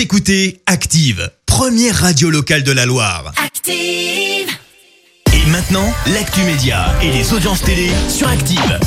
Vous écoutez Active, première radio locale de la Loire. Active. Et maintenant, l'actu média et les audiences télé sur Active.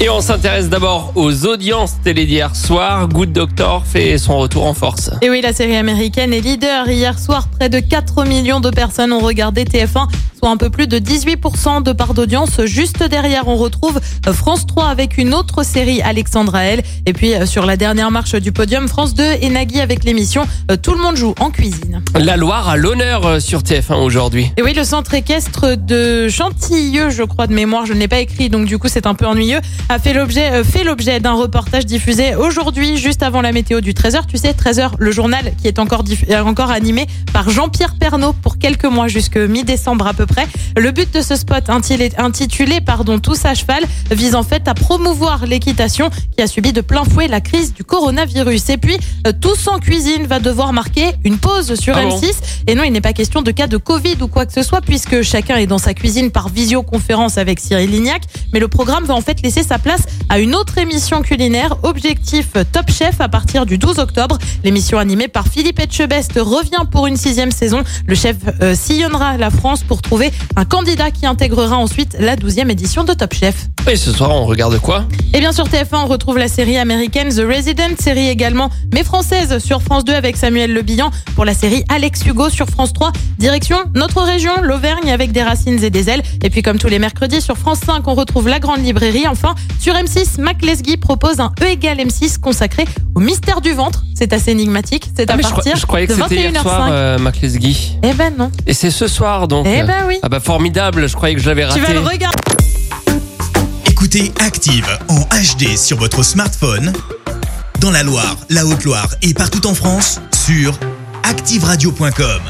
Et on s'intéresse d'abord aux audiences télé d'hier soir. Good Doctor fait son retour en force. Et oui, la série américaine est leader. Hier soir, près de 4 millions de personnes ont regardé TF1, soit un peu plus de 18% de part d'audience. Juste derrière, on retrouve France 3 avec une autre série, Alexandra L. Et puis, euh, sur la dernière marche du podium, France 2 et Nagui avec l'émission euh, Tout le monde joue en cuisine. La Loire a l'honneur euh, sur TF1 aujourd'hui. Et oui, le centre équestre de Chantilly, je crois de mémoire, je ne l'ai pas écrit, donc du coup c'est un peu ennuyeux, a fait l'objet fait l'objet d'un reportage diffusé aujourd'hui, juste avant la météo du 13h. Tu sais, 13h, le journal qui est encore, encore animé par Jean-Pierre Pernaud pour quelques mois, jusque mi-décembre à peu près. Le but de ce spot intitulé, pardon, Tous à cheval vise en fait à promouvoir l'équitation qui a subi de plein fouet la crise du coronavirus. Et puis, euh, Tous en cuisine va devoir marquer une pause sur Ah bon M6. Et non, il n'est pas question de cas de Covid ou quoi que ce soit, puisque chacun est dans sa cuisine par visioconférence avec Cyril Lignac. Mais le programme va en fait laisser sa place à une autre émission culinaire, Objectif Top Chef, à partir du 12 octobre. L'émission animée par Philippe Etchebest revient pour une sixième saison. Le chef euh, sillonnera la France pour trouver un candidat qui intégrera ensuite la douzième édition de Top Chef. Et ce soir, on regarde quoi? Et bien sur TF1, on retrouve la série américaine The Resident, série également, mais française sur France 2 avec Samuel Le Bihan pour la série Alex Hugo sur France 3. Direction notre région, l'Auvergne avec des racines et des ailes. Et puis comme tous les mercredis sur France 5, on retrouve la grande librairie. Enfin, sur M6, Mac Lesguy propose un E égale M6 consacré au mystère du ventre. C'est assez énigmatique, c'est à Ah, mais je, crois- partir je croyais que de c'était hier 21h05. soir, euh, Mac Lesguy. Eh ben non. Et c'est ce soir donc. Eh ben oui. Ah bah formidable, je croyais que je l'avais raté. Tu vas le regarder. Écoutez Active en HD sur votre smartphone, dans la Loire, la Haute-Loire et partout en France, sur activeradio.com.